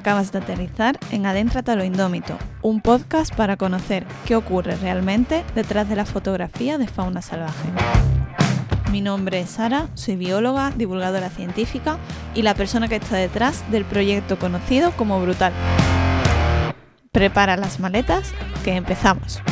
Acabas de aterrizar en Adéntrate a lo Indómito, un podcast para conocer qué ocurre realmente detrás de la fotografía de fauna salvaje. Mi nombre es Sara, soy bióloga, divulgadora científica y la persona que está detrás del proyecto conocido como Brutal. Prepara las maletas, que empezamos.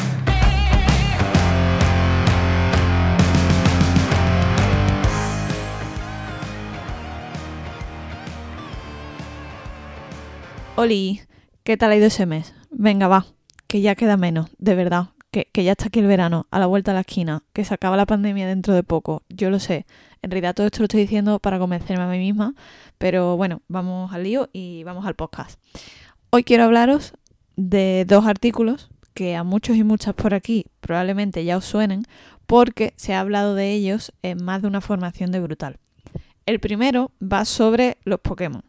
Oli, ¿qué tal ha ido ese mes? Venga, va, que ya queda menos, de verdad. Que, que, ya está aquí el verano, a la vuelta a la esquina, que se acaba la pandemia dentro de poco. Yo lo sé. En realidad todo esto lo estoy diciendo para convencerme a mí misma, pero bueno, vamos al lío y vamos al podcast. Hoy quiero hablaros de dos artículos que a muchos y muchas por aquí probablemente ya os suenen, porque se ha hablado de ellos en más de una formación de Brutal. El primero va sobre los Pokémon.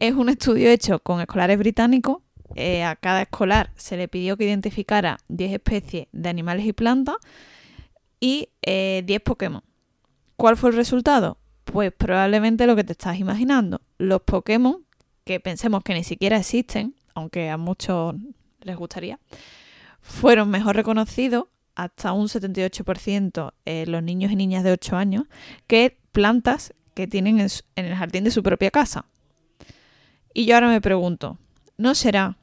Es un estudio hecho con escolares británicos. Eh, a cada escolar se le pidió que identificara 10 especies de animales y plantas y eh, 10 Pokémon. ¿Cuál fue el resultado? Pues probablemente lo que te estás imaginando. Los Pokémon, que pensemos que ni siquiera existen, aunque a muchos les gustaría, fueron mejor reconocidos hasta un 78% en los niños y niñas de 8 años que plantas que tienen en, en el jardín de su propia casa. Y yo ahora me pregunto, ¿no será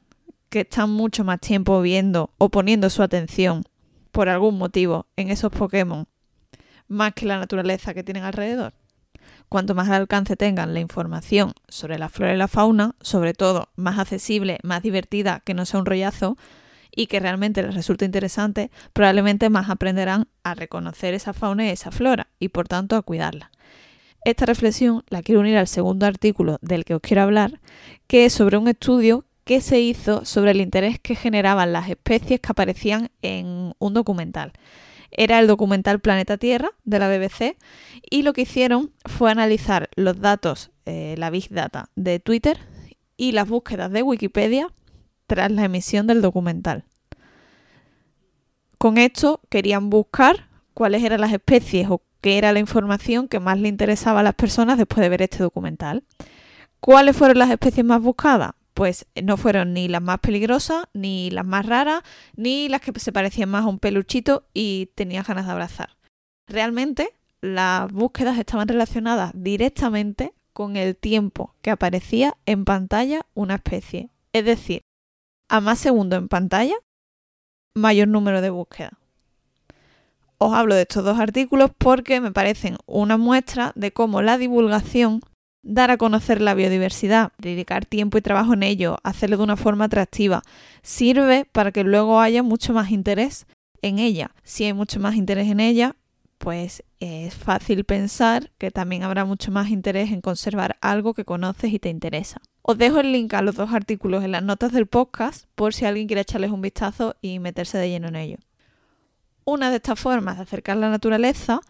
que están mucho más tiempo viendo o poniendo su atención por algún motivo en esos Pokémon más que la naturaleza que tienen alrededor? Cuanto más al alcance tengan la información sobre la flora y la fauna, sobre todo más accesible, más divertida, que no sea un rollazo, y que realmente les resulte interesante, probablemente más aprenderán a reconocer esa fauna y esa flora, y por tanto a cuidarla. Esta reflexión la quiero unir al segundo artículo del que os quiero hablar, que es sobre un estudio que se hizo sobre el interés que generaban las especies que aparecían en un documental. Era el documental Planeta Tierra de la BBC y lo que hicieron fue analizar los datos, eh, la Big Data de Twitter y las búsquedas de Wikipedia tras la emisión del documental. Con esto querían buscar cuáles eran las especies o qué era la información que más le interesaba a las personas después de ver este documental. ¿Cuáles fueron las especies más buscadas? Pues no fueron ni las más peligrosas, ni las más raras, ni las que se parecían más a un peluchito y tenían ganas de abrazar. Realmente las búsquedas estaban relacionadas directamente con el tiempo que aparecía en pantalla una especie. Es decir, a más segundo en pantalla, mayor número de búsquedas. Os hablo de estos dos artículos porque me parecen una muestra de cómo la divulgación, dar a conocer la biodiversidad, dedicar tiempo y trabajo en ello, hacerlo de una forma atractiva, sirve para que luego haya mucho más interés en ella. Si hay mucho más interés en ella, pues es fácil pensar que también habrá mucho más interés en conservar algo que conoces y te interesa. Os dejo el link a los dos artículos en las notas del podcast por si alguien quiere echarles un vistazo y meterse de lleno en ello. Una de estas formas de acercar la naturaleza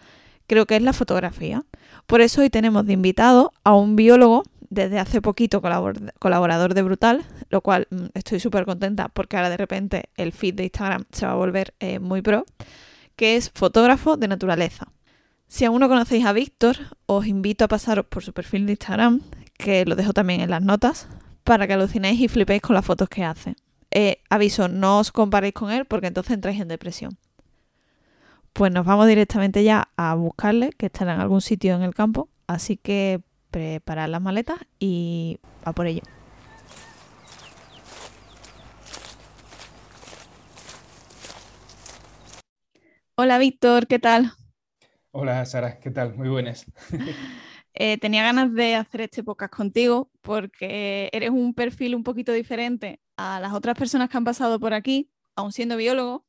creo que es la fotografía. Por eso hoy tenemos de invitado a un biólogo desde hace poquito colaborador de Brutal, lo cual mm, estoy súper contenta porque ahora de repente el feed de Instagram se va a volver eh, muy pro, que es fotógrafo de naturaleza. Si aún no conocéis a Víctor, os invito a pasaros por su perfil de Instagram, que lo dejo también en las notas, para que alucinéis y flipéis con las fotos que hace. Eh, aviso, no os comparéis con él porque entonces entráis en depresión pues nos vamos directamente ya a buscarle, que estará en algún sitio en el campo. Así que preparad las maletas y va por ello. Hola Víctor, ¿qué tal? Hola Sara, ¿qué tal? Muy buenas. eh, tenía ganas de hacer este podcast contigo porque eres un perfil un poquito diferente a las otras personas que han pasado por aquí, aún siendo biólogo,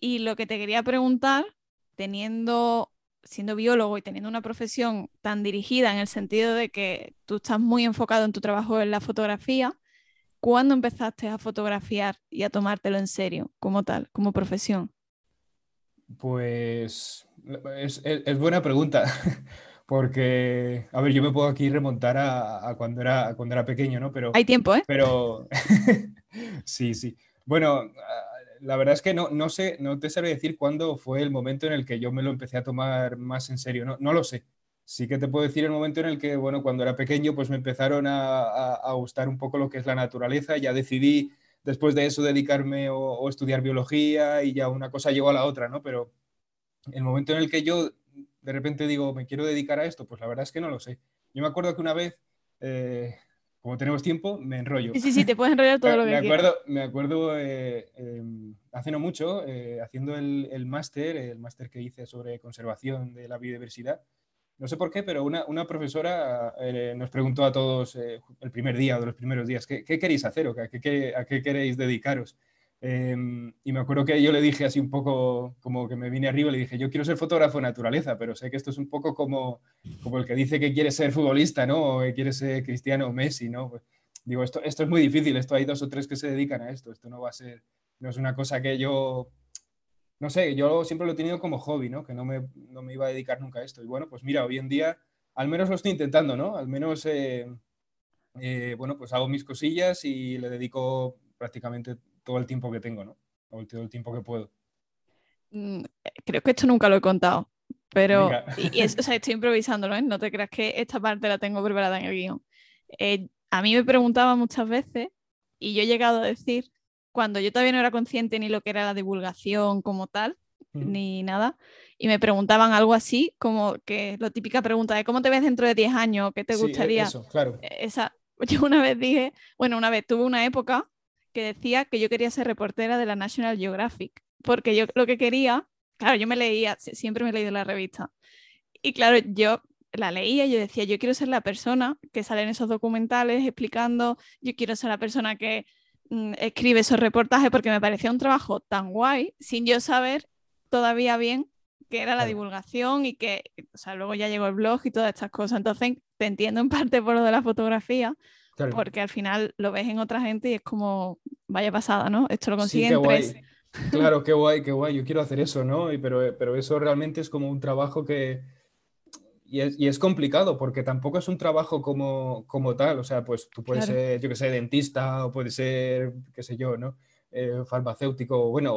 y lo que te quería preguntar, teniendo, siendo biólogo y teniendo una profesión tan dirigida en el sentido de que tú estás muy enfocado en tu trabajo en la fotografía, ¿cuándo empezaste a fotografiar y a tomártelo en serio como tal, como profesión? Pues es, buena pregunta, porque, a ver, yo me puedo aquí remontar a, cuando, era, cuando era pequeño, ¿no? Pero, Hay tiempo, ¿eh? Pero, sí, sí. Bueno, la verdad es que no, no sé, no te sabré decir cuándo fue el momento en el que yo me lo empecé a tomar más en serio, no, no lo sé. sí que te puedo decir el momento en el que, bueno, cuando era pequeño, pues me empezaron a, gustar un poco lo que es la naturaleza, ya decidí después de eso dedicarme o, estudiar biología y ya una cosa llegó a la otra, ¿no? Pero el momento en el que yo de repente digo, me quiero dedicar a esto, pues la verdad es que no lo sé. Yo me acuerdo que una vez, eh, como tenemos tiempo, me enrollo. Sí, sí, sí, te puedes enrollar todo lo que me acuerdo, Me acuerdo, eh, em, hace no mucho, eh, haciendo el, el máster, el máster que hice sobre conservación de la biodiversidad, no sé por qué, pero una, una profesora eh, nos preguntó a todos eh, el primer día o de los primeros días, ¿qué, qué queréis hacer o a qué, a qué queréis dedicaros? Em, y me acuerdo que yo le dije así un poco, como que me vine arriba, le dije, yo quiero ser fotógrafo de naturaleza, pero sé que esto es un poco como, como el que dice que quiere ser futbolista, ¿no? O que quiere ser Cristiano o Messi, ¿no? Pues, digo, esto, esto es muy difícil, esto hay dos o tres que se dedican a esto, esto no va a ser, no es una cosa que yo no sé, yo siempre lo he tenido como hobby, ¿no? Que no me, no me iba a dedicar nunca a esto. Y bueno, pues mira, hoy en día al menos lo estoy intentando, ¿no? Al menos, eh, eh, bueno, pues hago mis cosillas y le dedico prácticamente todo el tiempo que tengo, ¿no? O todo el tiempo que puedo. Mm, creo que esto nunca lo he contado, pero y, o sea, estoy improvisándolo, ¿eh? No te creas que esta parte la tengo preparada en el guion. Eh, a mí me preguntaban muchas veces y yo he llegado a decir cuando yo todavía no era consciente ni lo que era la divulgación como tal, ni nada, y me preguntaban algo así, como que la típica pregunta de cómo te ves dentro de 10 años, qué te sí, gustaría. Eso, claro. E, esa, yo una vez dije, bueno, una vez tuve una época que decía que yo quería ser reportera de la National Geographic, porque yo lo que quería, claro, yo me leía, siempre me he leído la revista, y claro, yo la leía y yo decía, yo quiero ser la persona que sale en esos documentales explicando, yo quiero ser la persona que Mm, escribe esos reportajes porque me parecía un trabajo tan guay, sin yo saber todavía bien qué era la divulgación y que, o sea, luego ya llegó el blog y todas estas cosas. Entonces, te entiendo en parte por lo de la fotografía, porque al final lo ves en otra gente y es como, vaya pasada, ¿no? Esto lo consiguen tres. Claro, qué guay, qué guay. Yo quiero hacer eso, ¿no? Y pero, pero eso realmente es como un trabajo que, y es, complicado porque tampoco es un trabajo como, como tal, o sea, pues tú puedes ser, yo que sé, dentista o puedes ser, qué sé yo, ¿no? Eh, farmacéutico, bueno,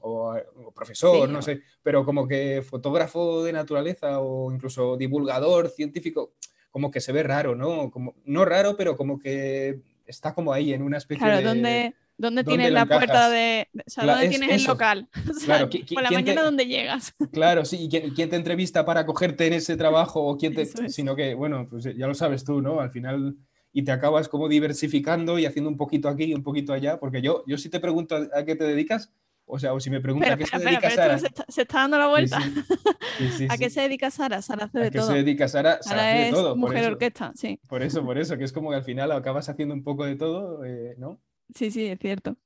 o, profesor, no sé, pero como que fotógrafo de naturaleza o incluso divulgador científico, como que se ve raro, ¿no? Como, no raro, pero como que está como ahí en una especie claro, de... Donde ¿Dónde tienes la puerta de.? O sea, ¿dónde tienes el local? claro, por la mañana, ¿dónde llegas? Claro, sí, y quién, te entrevista para cogerte en ese trabajo o quién te. Sino que, bueno, pues ya lo sabes tú, ¿no? Al final. Y te acabas como diversificando y haciendo un poquito aquí y un poquito allá. Porque yo, yo si te pregunto a qué te dedicas, o sea, o si me preguntas a qué se dedica Sara. Se está, dando la vuelta. ¿A qué se dedica Sara? Sara hace de todo. ¿A qué se dedica Sara? Sara, hace de todo. Mujer orquesta, sí. Por eso, por eso, que es como que al final acabas haciendo un poco de todo, eh, ¿no? Sí, sí, es cierto.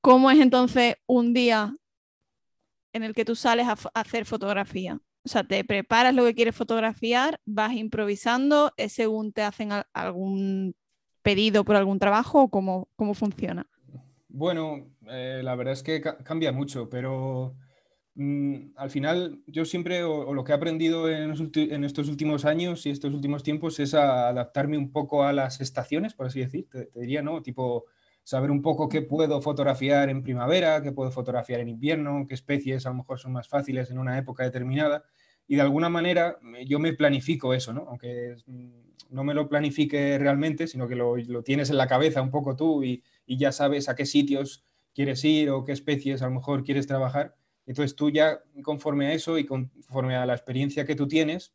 ¿Cómo es entonces un día en el que tú sales a, hacer fotografía? O sea, te preparas lo que quieres fotografiar, vas improvisando, es según te hacen algún pedido por algún trabajo o cómo, cómo funciona. Bueno, eh, la verdad es que cambia mucho, pero mm, al final yo siempre, o, lo que he aprendido en, estos últimos años y estos últimos tiempos es adaptarme un poco a las estaciones, por así decir, te diría, ¿no? Tipo, saber un poco qué puedo fotografiar en primavera, qué puedo fotografiar en invierno, qué especies a lo mejor son más fáciles en una época determinada. Y de alguna manera yo me planifico eso, ¿no? Aunque mm, no me lo planifique realmente, sino que lo, tienes en la cabeza un poco tú y, ya sabes a qué sitios quieres ir o qué especies a lo mejor quieres trabajar. Entonces tú ya conforme a eso y conforme a la experiencia que tú tienes,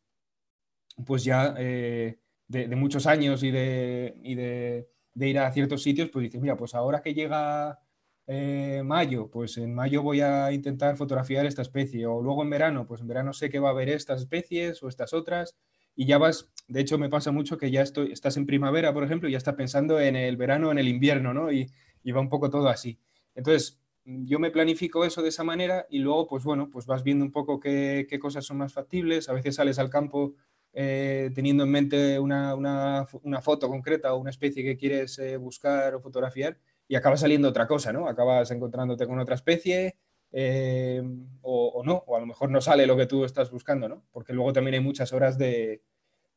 pues ya eh, de, muchos años y de de ir a ciertos sitios, pues dices, mira, pues ahora que llega eh, mayo, pues en mayo voy a intentar fotografiar esta especie, o luego en verano, pues en verano sé que va a haber estas especies o estas otras, y ya vas, de hecho me pasa mucho que ya estoy, estás en primavera, por ejemplo, y ya estás pensando en el verano, en el invierno, ¿no? Y, va un poco todo así. Entonces, yo me planifico eso de esa manera y luego, pues bueno, pues vas viendo un poco qué, qué cosas son más factibles, a veces sales al campo eh, teniendo en mente una, una, una, foto concreta o una especie que quieres eh, buscar o fotografiar y acaba saliendo otra cosa, ¿no? Acabas encontrándote con otra especie eh, o, no, o a lo mejor no sale lo que tú estás buscando, ¿no? Porque luego también hay muchas horas de,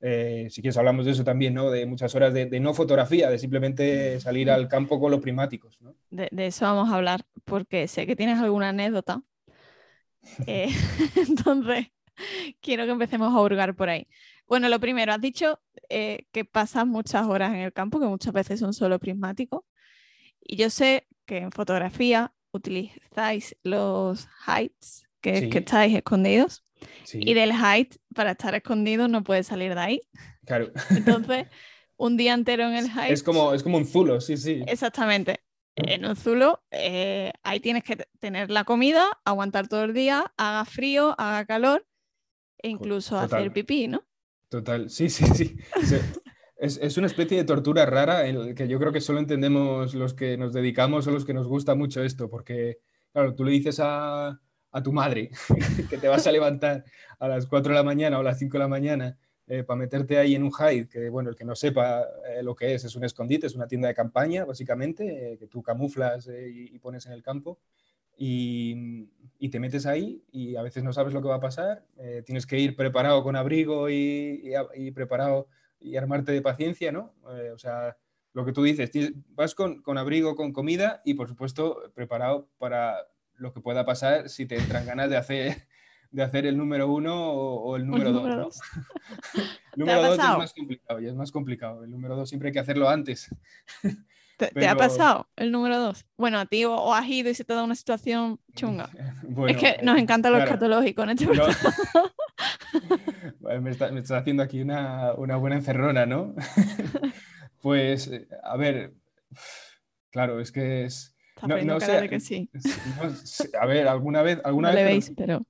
si quieres hablamos de eso también, ¿no? De muchas horas de, de, no fotografía, de simplemente salir al campo con los primáticos, ¿no? De, de eso vamos a hablar, porque sé que tienes alguna anécdota. entonces, quiero que empecemos a hurgar por ahí. Bueno, lo primero, has dicho eh, que pasas muchas horas en el campo, que muchas veces son solo prismáticos. Y yo sé que en fotografía utilizáis los heights, que es que estáis escondidos. Y del height, para estar escondido, no puedes salir de ahí. Claro. Entonces, un día entero en el height. Es como, es como un zulo, sí, sí. Exactamente. En un zulo, eh, ahí tienes que tener la comida, aguantar todo el día, haga frío, haga calor e incluso hacer pipí, ¿no? Total, sí, sí, sí. es, una especie de tortura rara en que yo creo que solo entendemos los que nos dedicamos o los que nos gusta mucho esto, porque, claro, tú le dices a, tu madre que te vas a levantar a las 4 de la mañana o a las 5 de la mañana eh, para meterte ahí en un hide, que bueno, el que no sepa eh, lo que es, es un escondite, es una tienda de campaña, básicamente, eh, que tú camuflas y, pones en el campo. Y, te metes ahí y a veces no sabes lo que va a pasar, tienes que ir preparado con abrigo y, y preparado y armarte de paciencia, ¿no? Eh, o sea, lo que tú dices, vas con, con, abrigo, con comida y por supuesto preparado para lo que pueda pasar si te entran ganas de hacer, de hacer el número uno o, el número, dos, ¿no? el número dos es más complicado y es más complicado. El número dos siempre hay que hacerlo antes. ¿Te, ha pasado el número dos? Bueno, a ti o, has ido y se te da una situación chunga. es que nos encanta lo escatológico en este me, está, me, estás haciendo aquí una, una buena encerrona, ¿no? pues, eh, a ver, claro, es que es... No, no sé, que sí. a ver, alguna vez... Alguna no vez, le veis, pero...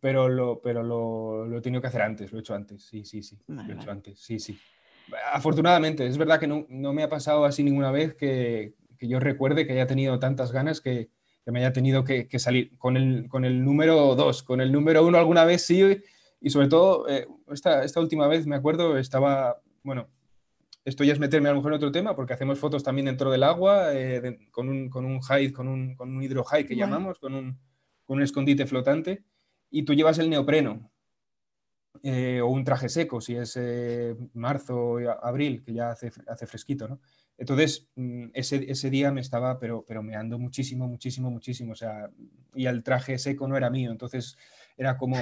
Pero, lo, pero lo, lo, he tenido que hacer antes, lo he hecho antes, sí, sí, sí. lo he hecho antes, sí, sí. Afortunadamente, es verdad que no, no me ha pasado así ninguna vez que, que, yo recuerde que haya tenido tantas ganas que, que me haya tenido que, que, salir con el, con el número 2. Con el número 1 alguna vez sí, y sobre todo, eh, esta, esta, última vez me acuerdo, estaba, bueno, esto ya es meterme a lo mejor en otro tema, porque hacemos fotos también dentro del agua, eh, con, un, con un hide, con un, con un hidro hide que llamamos, con un, con un escondite flotante, y tú llevas el neopreno. Eh, o un traje seco, si es marzo o abril, que ya hace, hace fresquito, ¿no? Entonces, mm, ese, ese, día me estaba, pero, pero meando muchísimo, muchísimo, muchísimo, o sea, y el traje seco no era mío, entonces era como,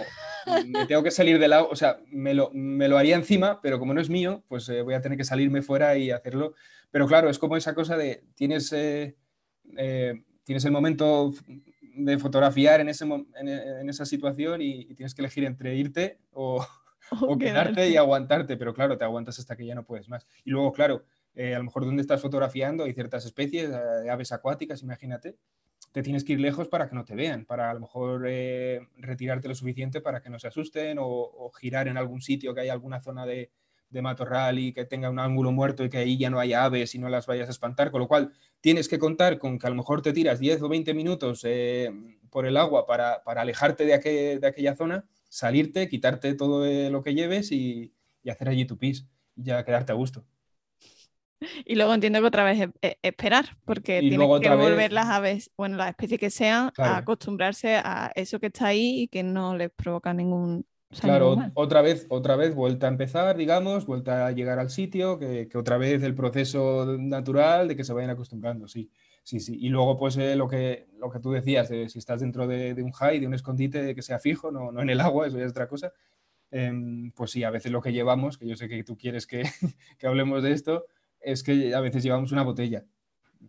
me tengo que salir del agua, o sea, me lo, me lo, haría encima, pero como no es mío, pues eh, voy a tener que salirme fuera y hacerlo. Pero claro, es como esa cosa de, tienes, eh, eh, tienes el momento de fotografiar en, ese, en, esa situación y, tienes que elegir entre irte o, o, quedarte y aguantarte, pero claro, te aguantas hasta que ya no puedes más. Y luego, claro, a lo mejor donde estás fotografiando hay ciertas especies, de aves acuáticas, imagínate, te tienes que ir lejos para que no te vean, para a lo mejor eh, retirarte lo suficiente para que no se asusten o, girar en algún sitio que haya alguna zona de, matorral y que tenga un ángulo muerto y que ahí ya no haya aves y no las vayas a espantar, con lo cual tienes que contar con que a lo mejor te tiras 10 o 20 minutos eh, por el agua para, alejarte de, de, aquella zona, salirte, quitarte todo eh, lo que lleves y, y hacer allí tu pis y ya quedarte a gusto. Y luego entiendo que otra vez esperar, porque tienen que volver las aves, bueno, las especies que sean, a acostumbrarse a eso que está ahí y que no les provoca ningún. Claro, otra vez, otra vez vuelta a empezar, digamos, vuelta a llegar al sitio, que, otra vez el proceso natural de que se vayan acostumbrando, sí. Sí, sí. Y luego, pues eh, lo, que, lo que tú decías, si estás dentro de, un high, de un escondite que sea fijo, no, no en el agua, eso ya es otra cosa. Em, pues sí, a veces lo que llevamos, que yo sé que tú quieres que, que hablemos de esto, es que a veces llevamos una botella,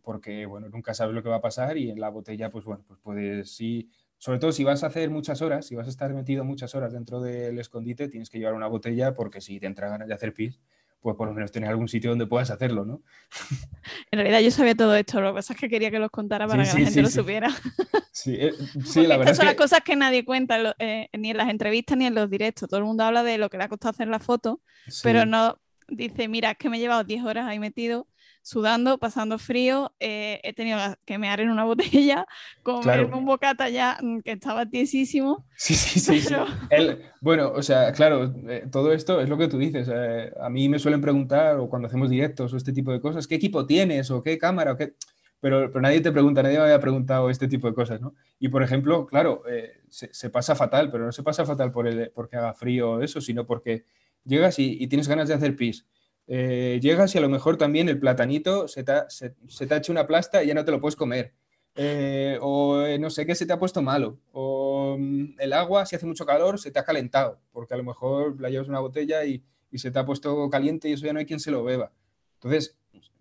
porque, bueno, nunca sabes lo que va a pasar y en la botella, pues bueno, pues puedes, sí, sobre todo si vas a hacer muchas horas, si vas a estar metido muchas horas dentro del escondite, tienes que llevar una botella porque si te entra ganas de hacer pis, pues por lo menos tener algún sitio donde puedas hacerlo, ¿no? En realidad yo sabía todo esto, lo que pasa es que quería que los contara para que la gente lo supiera. Sí, eh, la verdad. Estas son las cosas que nadie cuenta, eh, ni en las entrevistas ni en los directos. Todo el mundo habla de lo que le ha costado hacer la foto, pero no dice, mira, es que me he llevado 10 horas ahí metido sudando, pasando frío, eh, he tenido que mear en una botella, comerme un bocata ya mm, que estaba tiesísimo. Sí, sí, sí. bueno, o sea, claro, eh, todo esto es lo que tú dices. Eh, a mí me suelen preguntar, o cuando hacemos directos o este tipo de cosas, ¿qué equipo tienes? ¿O qué cámara? O qué... Pero, pero nadie te pregunta, nadie me había preguntado este tipo de cosas, ¿no? Y por ejemplo, claro, se, pasa fatal, pero no se pasa fatal por el, porque haga frío o eso, sino porque llegas y, y tienes ganas de hacer pis eh, llegas y a lo mejor también el platanito se te, ha, hecho una plasta y ya no te lo puedes comer. Eh, o eh, no sé qué se te ha puesto malo, o mm, el agua, si hace mucho calor, se te ha calentado, porque a lo mejor la llevas una botella y, se te ha puesto caliente y eso ya no hay quien se lo beba. Entonces,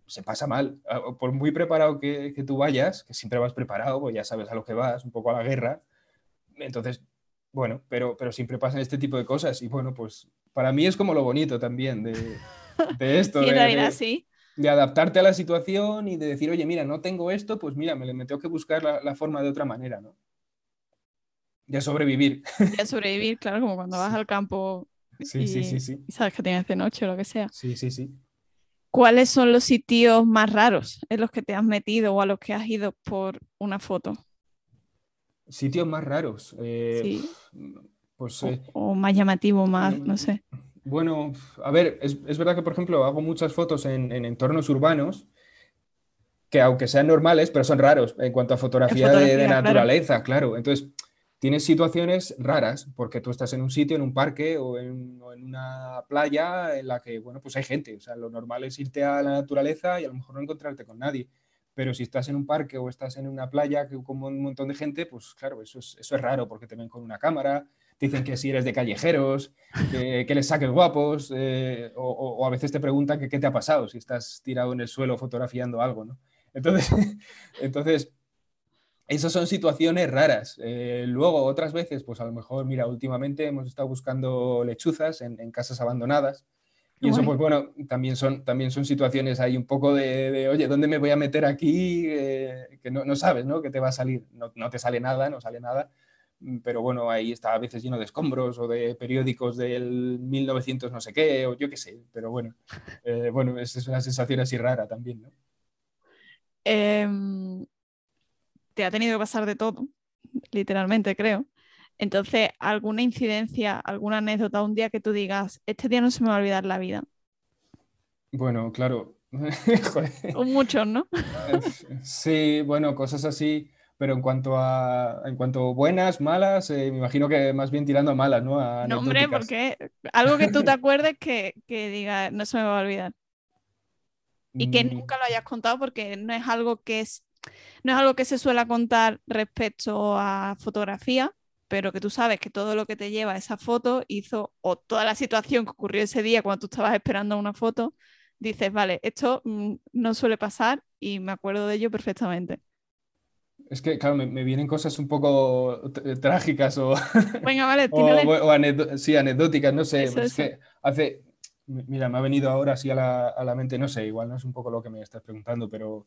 se pasa mal. Por muy preparado que, tú vayas, que siempre vas preparado, pues ya sabes a lo que vas, un poco a la guerra. Entonces, bueno, pero, pero siempre pasan este tipo de cosas. Y bueno, pues para mí es como lo bonito también de, esto. sí, en realidad sí de adaptarte a la situación y de decir, oye, mira, no tengo esto, pues mira, me, me tengo que buscar la, forma de otra manera, ¿no? De sobrevivir. De sobrevivir, claro, como cuando vas al campo sí, sí, sí, sí. y sabes que tienes de noche o lo que sea. Sí, sí, sí. ¿Cuáles son los sitios más raros en los que te has metido o a los que has ido por una foto? Sitios más raros. Eh, sí. Pues, o, eh, o, más llamativo, más, no sé. Bueno, a ver, es, verdad que, por ejemplo, hago muchas fotos en, entornos urbanos que, aunque sean normales, pero son raros en cuanto a fotografía, de, naturaleza, claro. Entonces, tienes situaciones raras porque tú estás en un sitio, en un parque o en, una playa en la que, bueno, pues hay gente. O sea, lo normal es irte a la naturaleza y a lo mejor no encontrarte con nadie. Pero si estás en un parque o estás en una playa con un montón de gente, pues claro, eso es, eso es raro porque te ven con una cámara, dicen que si eres de callejeros, que, les saques guapos, eh, o, a veces te preguntan que qué te ha pasado si estás tirado en el suelo fotografiando algo, ¿no? Entonces, entonces esas son situaciones raras. Eh, luego, otras veces, pues a lo mejor, mira, últimamente hemos estado buscando lechuzas en, casas abandonadas. Y eso, pues bueno, también son, también son situaciones ahí un poco de, oye, ¿dónde me voy a meter aquí? Eh, que no, no, sabes, ¿no? Que te va a salir. No, no, te sale nada, no sale nada. Mm, pero bueno, ahí está a veces lleno de escombros o de periódicos del 1900 no sé qué, o yo qué sé, pero bueno, eh, bueno, es, es, una sensación así rara también, ¿no? Em, te ha tenido que pasar de todo, literalmente, creo. Entonces, ¿alguna incidencia, alguna anécdota, un día que tú digas, este día no se me va a olvidar la vida? Bueno, claro. Muchos, ¿no? sí, bueno, cosas así pero en cuanto a, en cuanto buenas, malas, eh, me imagino que más bien tirando a malas, ¿no? no, hombre, porque algo que tú te acuerdes que, que diga, no se me va a olvidar. Y que mm. nunca lo hayas contado porque no es algo que es, no es algo que se suele contar respecto a fotografía, pero que tú sabes que todo lo que te lleva a esa foto hizo, o toda la situación que ocurrió ese día cuando tú estabas esperando una foto, dices, vale, esto mm, no suele pasar y me acuerdo de ello perfectamente. Es que, claro, me, vienen cosas un poco trágicas o, Venga, vale, o, sí, anecdóticas, no sé. es que hace, mira, me ha venido ahora así a la, a la, mente, no sé, igual no es un poco lo que me estás preguntando, pero,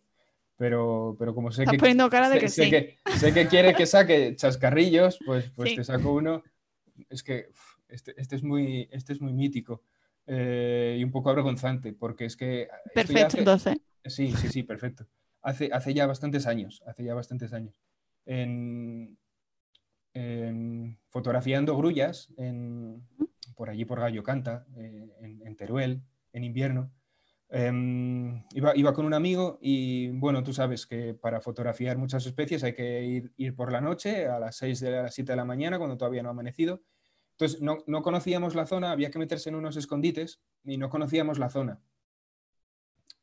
pero, pero como sé estás que, poniendo cara de que sé, sí. que, sé que quiere que saque chascarrillos, pues, pues te saco uno. Es que este, este, es, muy, este es muy mítico eh, y un poco avergonzante, porque es que... Perfecto, entonces. Sí, sí, sí, perfecto hace, hace ya bastantes años, hace ya bastantes años, en, fotografiando grullas por allí por Gallo Canta, eh, en, Teruel, en invierno. Em, iba, iba, con un amigo y bueno, tú sabes que para fotografiar muchas especies hay que ir, ir por la noche a las 6 de las 7 de la mañana cuando todavía no ha amanecido. Entonces no, no, conocíamos la zona, había que meterse en unos escondites y no conocíamos la zona.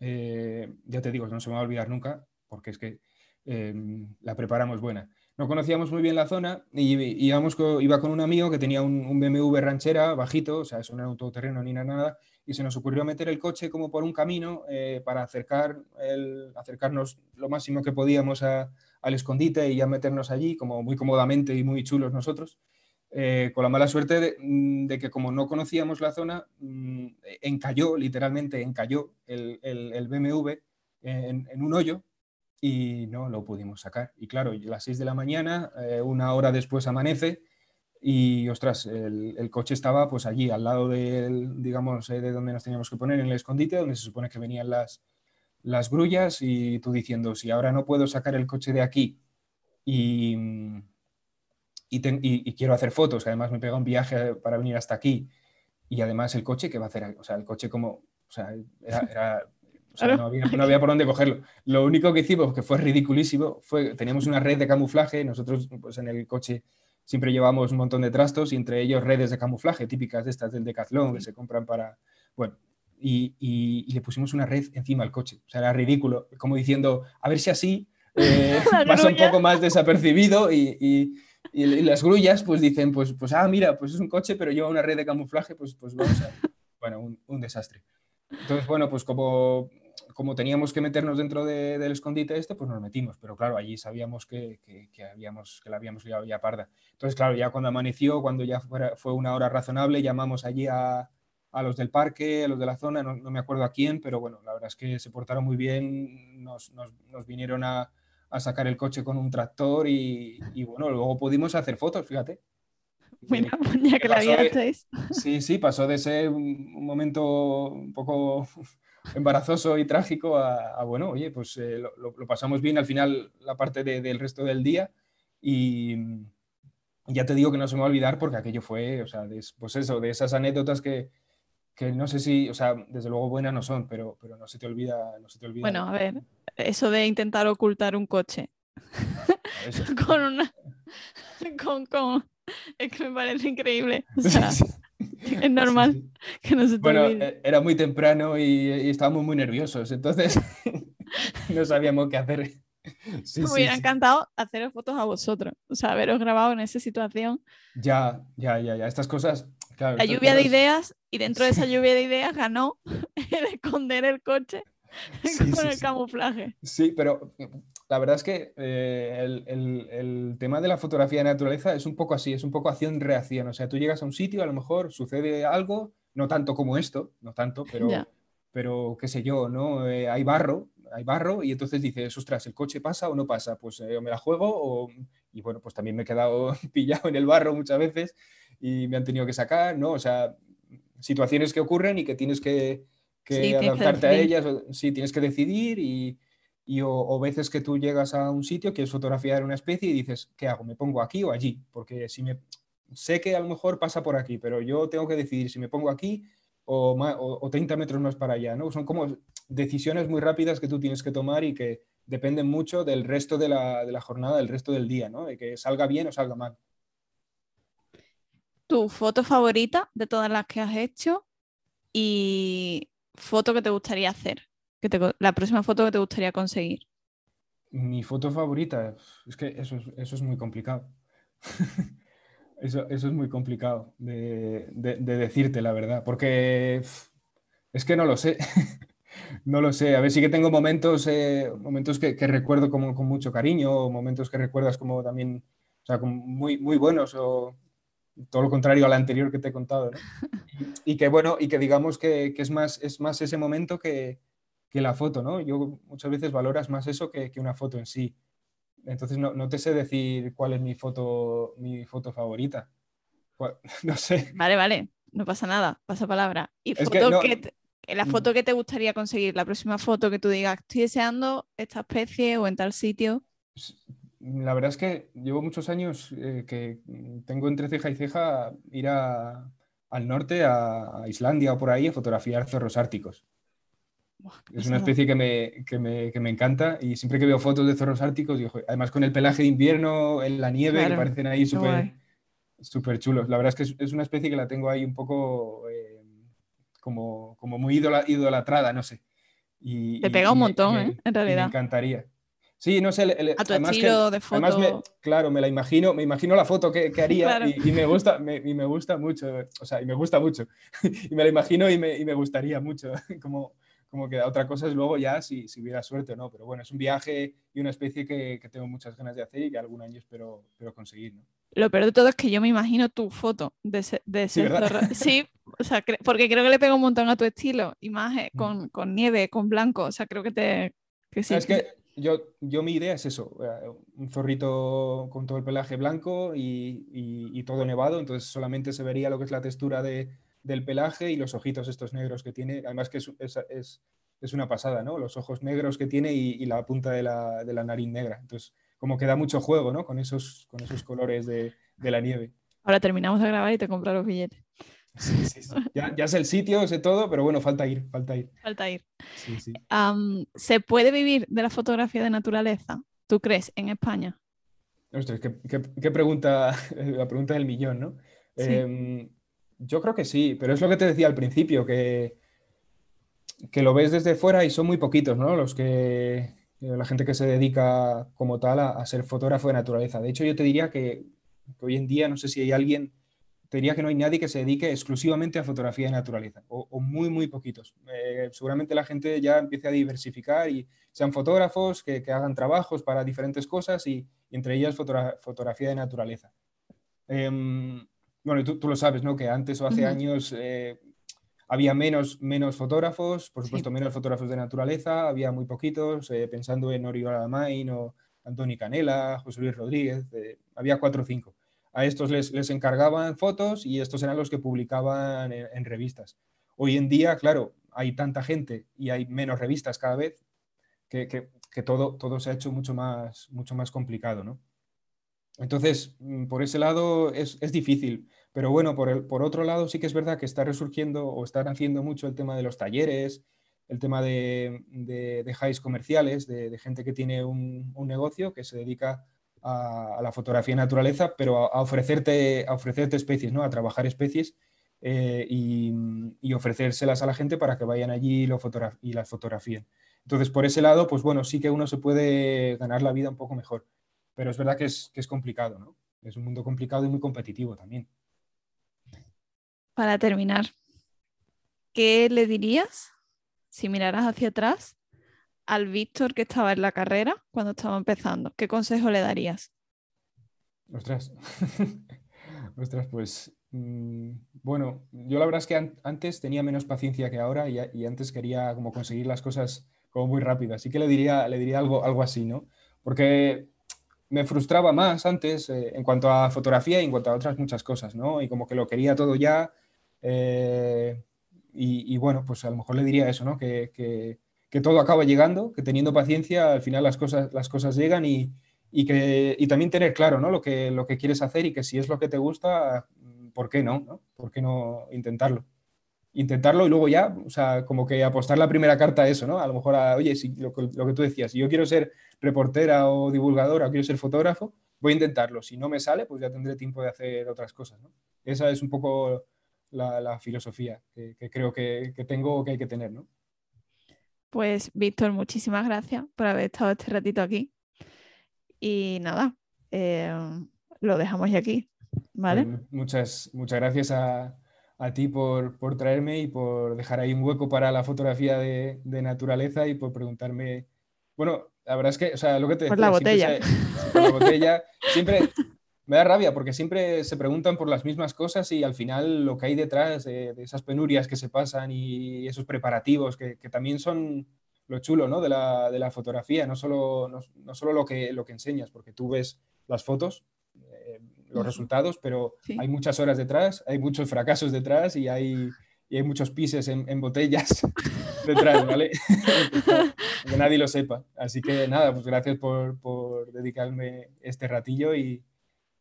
Eh, ya te digo, no se me va a olvidar nunca, porque es que em, la preparamos buena. No conocíamos muy bien la zona y íbamos iba con un amigo que tenía un, BMW ranchera bajito, o sea, eso no era un todoterreno ni nada, y se nos ocurrió meter el coche como por un camino eh, para acercar acercarnos lo máximo que podíamos al escondite y ya meternos allí, como muy cómodamente y muy chulos nosotros. Eh, con la mala suerte mm, de, que como no conocíamos la zona, mm, encalló, literalmente encalló el, el, BMW en, un hoyo y no lo pudimos sacar. Y claro, a las 6 de la mañana, eh, una hora después amanece y, ostras, el, coche estaba pues allí, al lado del, digamos, eh, de donde nos teníamos que poner, en el escondite, donde se supone que venían las, las grullas y tú diciendo, si ahora no puedo sacar el coche de aquí y y, quiero hacer fotos, además me pega un viaje para venir hasta aquí y además el coche, ¿qué va a hacer? O sea, el coche como, o sea, era, no, había, por dónde cogerlo. Lo único que hicimos, que fue ridiculísimo, fue, teníamos una red de camuflaje, nosotros pues en el coche siempre llevamos un montón de trastos y entre ellos redes de camuflaje típicas de estas del Decathlon que se compran para, bueno, y, y, le pusimos una red encima al coche. O sea, era ridículo, como diciendo, a ver si así eh, pasa un poco más desapercibido y, las grullas pues dicen, pues, pues, ah, mira, pues es un coche, pero lleva una red de camuflaje, pues, pues vamos a... Bueno, un, desastre. Entonces, bueno, pues como, como teníamos que meternos dentro del escondite este, pues nos metimos, pero claro, allí sabíamos que, que, habíamos, que la habíamos liado ya parda. Entonces, claro, ya cuando amaneció, cuando ya fue una hora razonable, llamamos allí a, a los del parque, a los de la zona, no, me acuerdo a quién, pero bueno, la verdad es que se portaron muy bien, nos, nos, vinieron a, a, sacar el coche con un tractor y, y, bueno, luego pudimos hacer fotos, fíjate. Bueno, ya que la visteis. Sí, sí, pasó de ser un, momento un poco embarazoso y trágico a, bueno, oye, pues eh, lo, lo, pasamos bien al final la parte del resto del día y ya te digo que no se me va a olvidar porque aquello fue, o sea, pues eso, de esas anécdotas que, que no sé si, o sea, desde luego buenas no son, pero, pero no se te olvida, no se te olvida. Bueno, a ver, eso de intentar ocultar un coche con una con, con, es que me parece increíble. O sea, es normal que no se te bueno, e, era muy temprano y, estábamos muy nerviosos, entonces no sabíamos qué hacer. me hubiera encantado hacer fotos a vosotros, o sea, haberos grabado en esa situación. Ya, ya, ya, ya. Estas cosas la lluvia de ideas y dentro de esa lluvia de ideas ganó el esconder el coche con el camuflaje. Sí, pero la verdad es que eh, el, tema de la fotografía de naturaleza es un poco así, es un poco acción-reacción. O sea, tú llegas a un sitio, a lo mejor sucede algo, no tanto como esto, no tanto, pero, pero qué sé yo, ¿no? Eh, hay barro, hay barro y entonces dices, ostras, ¿el coche pasa o no pasa? Pues eh, me la juego o... Y bueno, pues también me he quedado pillado en el barro muchas veces y me han tenido que sacar, ¿no? O sea, situaciones que ocurren y que tienes que, adaptarte a ellas, sí, tienes que decidir y, y o, veces que tú llegas a un sitio, quieres fotografiar una especie y dices, ¿qué hago? ¿Me pongo aquí o allí? Porque si me... Sé que a lo mejor pasa por aquí, pero yo tengo que decidir si me pongo aquí o, o, 30 metros más para allá, ¿no? Son como decisiones muy rápidas que tú tienes que tomar y que dependen mucho del resto de la, de la jornada, del resto del día, ¿no? De que salga bien o salga mal tu foto favorita de todas las que has hecho y foto que te gustaría hacer, que la próxima foto que te gustaría conseguir. Mi foto favorita, es que eso, es muy complicado. eso, es muy complicado de, decirte, la verdad, porque es que no lo sé. no lo sé. A ver, sí que tengo momentos, eh, momentos que, recuerdo como, con mucho cariño, o momentos que recuerdas como también, o sea, muy, muy buenos o todo lo contrario a la anterior que te he contado. Y, que bueno, y que digamos que, es, más, es más ese momento que, la foto, ¿no? Yo muchas veces valoras más eso que, una foto en sí. Entonces no, te sé decir cuál es mi foto, mi foto favorita. No sé. Vale, vale, no pasa nada, pasa palabra. ¿Y foto que, la mm. foto que te gustaría conseguir, la próxima foto que tú digas, estoy deseando esta especie o en tal sitio? La verdad es que llevo muchos años eh, que tengo entre ceja y ceja ir al norte, a, Islandia o por ahí, a fotografiar zorros árticos. es una especie que me, que, me, que me, encanta y siempre que veo fotos de zorros árticos, digo, además con el pelaje de invierno, en la nieve, que parecen ahí súper chulos. La verdad es que es, una especie que la tengo ahí un poco eh, como, como muy idolatrada, no sé. Y, Te pega un montón, ¿eh? En realidad. Me encantaría. Sí, no sé. a tu estilo de foto. Además, claro, me la imagino, me imagino la foto que, haría y, me gusta, me, y me gusta mucho, o sea, y me gusta mucho. y me la imagino y me, y me gustaría mucho. como, como que otra cosa es luego ya si, si, hubiera suerte o no. Pero bueno, es un viaje y una especie que, que tengo muchas ganas de hacer y que algún año espero, espero conseguir. ¿no? Lo peor de todo es que yo me imagino tu foto de ese, de ese sí, Sí, o sea, porque creo que le pega un montón a tu estilo, y más mm. con, con nieve, con blanco, o sea, creo que te... Que sí. Es que yo, yo mi idea es eso, eh, un zorrito con todo el pelaje blanco y, y, todo nevado, entonces solamente se vería lo que es la textura de, del pelaje y los ojitos estos negros que tiene, además que es, es, es, una pasada, ¿no? Los ojos negros que tiene y, la punta de la, de la, nariz negra, entonces como que da mucho juego, ¿no? Con esos, con esos colores de, de la nieve. Ahora terminamos de grabar y te compro los billetes. Sí, sí, Ya, ya, sé el sitio, sé todo, pero bueno, falta ir, falta ir. Falta ir. ¿Se puede vivir de la fotografía de naturaleza? ¿Tú crees en España? Ostras, qué, pregunta, la pregunta del millón, ¿no? Em, yo creo que sí, pero es lo que te decía al principio, que, que lo ves desde fuera y son muy poquitos, ¿no? Los que, eh, la gente que se dedica como tal a, ser fotógrafo de naturaleza. De hecho, yo te diría que, hoy en día no sé si hay alguien, te diría que no hay nadie que se dedique exclusivamente a fotografía de naturaleza, o, muy, muy poquitos. Eh, seguramente la gente ya empiece a diversificar y sean fotógrafos que, hagan trabajos para diferentes cosas y, entre ellas fotografía de naturaleza. Em, bueno, tú, tú, lo sabes, ¿no? Que antes o hace años eh, había menos, menos fotógrafos, por supuesto, menos fotógrafos de naturaleza, había muy poquitos, eh, pensando en Oriol Main o Antoni Canela, José Luis Rodríguez, había cuatro o cinco. A estos les, les, encargaban fotos y estos eran los que publicaban en, revistas. Hoy en día, claro, hay tanta gente y hay menos revistas cada vez que, que, todo, todo se ha hecho mucho más, mucho más complicado, ¿no? Entonces, mm, por ese lado es, es difícil. Pero bueno, por, el, por otro lado sí que es verdad que está resurgiendo o están haciendo mucho el tema de los talleres, el tema de, de, de comerciales, de, gente que tiene un, un, negocio que se dedica a, la fotografía de naturaleza, pero a, ofrecerte, a ofrecerte especies, ¿no? a trabajar especies eh, y, y, ofrecérselas a la gente para que vayan allí y, lo y las fotografíen. Entonces, por ese lado, pues bueno, sí que uno se puede ganar la vida un poco mejor, pero es verdad que es, que es complicado, ¿no? Es un mundo complicado y muy competitivo también para terminar, ¿qué le dirías si miraras hacia atrás al Víctor que estaba en la carrera cuando estaba empezando? ¿Qué consejo le darías? Ostras, ostras, pues mm, bueno, yo la verdad es que antes tenía menos paciencia que ahora y, antes quería como conseguir las cosas como muy rápido, así que le diría, le diría algo, algo así, ¿no? Porque me frustraba más antes eh, en cuanto a fotografía y en cuanto a otras muchas cosas, ¿no? Y como que lo quería todo ya eh, y, bueno, pues a lo mejor le diría eso, ¿no? Que, que, todo acaba llegando, que teniendo paciencia al final las cosas, las cosas llegan y, y que, y también tener claro ¿no? lo, que, lo que quieres hacer y que si es lo que te gusta, ¿por qué no? ¿Por qué no intentarlo? Intentarlo y luego ya, o sea, como que apostar la primera carta a eso, ¿no? A lo mejor, oye, si, lo, lo, que tú decías, si yo quiero ser reportera o divulgadora o quiero ser fotógrafo, voy a intentarlo. Si no me sale, pues ya tendré tiempo de hacer otras cosas, ¿no? Esa es un poco la, filosofía que, creo que, tengo o que hay que tener, ¿no? Pues Víctor, muchísimas gracias por haber estado este ratito aquí. Y nada, eh, lo dejamos ya aquí, ¿vale? Pues muchas, muchas gracias a, ti por, traerme y por dejar ahí un hueco para la fotografía de, naturaleza y por preguntarme, bueno, la verdad es que, o sea, lo que te... Por la botella. por la botella, siempre me da rabia porque siempre se preguntan por las mismas cosas y al final lo que hay detrás de, esas penurias que se pasan y esos preparativos que, también son lo chulo ¿no? de, la, de, la, fotografía, no solo, no, solo lo, que, lo que enseñas, porque tú ves las fotos, eh, los resultados, pero hay muchas horas detrás, hay muchos fracasos detrás y hay, y hay muchos pises en, botellas detrás, ¿vale? que nadie lo sepa. Así que nada, pues gracias por, por dedicarme este ratillo y,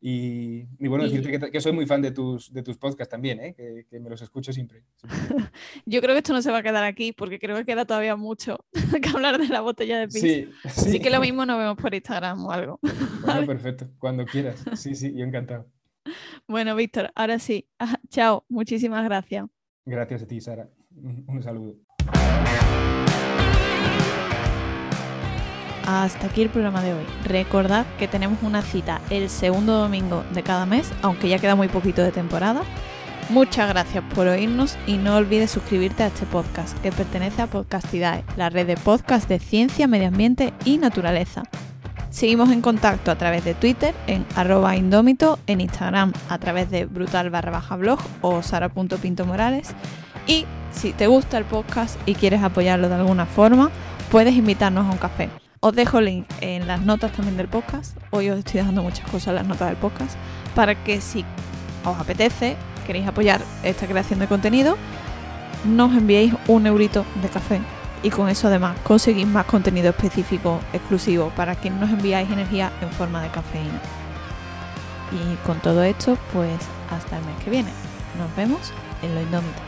y, bueno, decirte que, soy muy fan de tus, de tus podcasts también, ¿eh? que, me los escucho siempre. Yo creo que esto no se va a quedar aquí porque creo que queda todavía mucho que hablar de la botella de pis. Sí, Así que lo mismo nos vemos por Instagram o algo. Bueno, perfecto, cuando quieras. Sí, sí, yo encantado. Bueno, Víctor, ahora sí. Chao, muchísimas gracias. Gracias a ti, Sara. Un saludo. Hasta aquí el programa de hoy. Recordad que tenemos una cita el segundo domingo de cada mes, aunque ya queda muy poquito de temporada. Muchas gracias por oírnos y no olvides suscribirte a este podcast que pertenece a Podcastidae, la red de podcast de ciencia, medio ambiente y naturaleza. Seguimos en contacto a través de Twitter en arroba indómito, en Instagram a través de brutal barra baja blog o sara.pintomorales. Y si te gusta el podcast y quieres apoyarlo de alguna forma, puedes invitarnos a un café. Os dejo el link en las notas también del podcast. Hoy os estoy dejando muchas cosas en las notas del podcast para que si os apetece, queréis apoyar esta creación de contenido, nos enviéis un eurito de café y con eso además conseguís más contenido específico exclusivo para que nos enviáis energía en forma de cafeína. Y con todo esto, pues hasta el mes que viene. Nos vemos en lo indómito.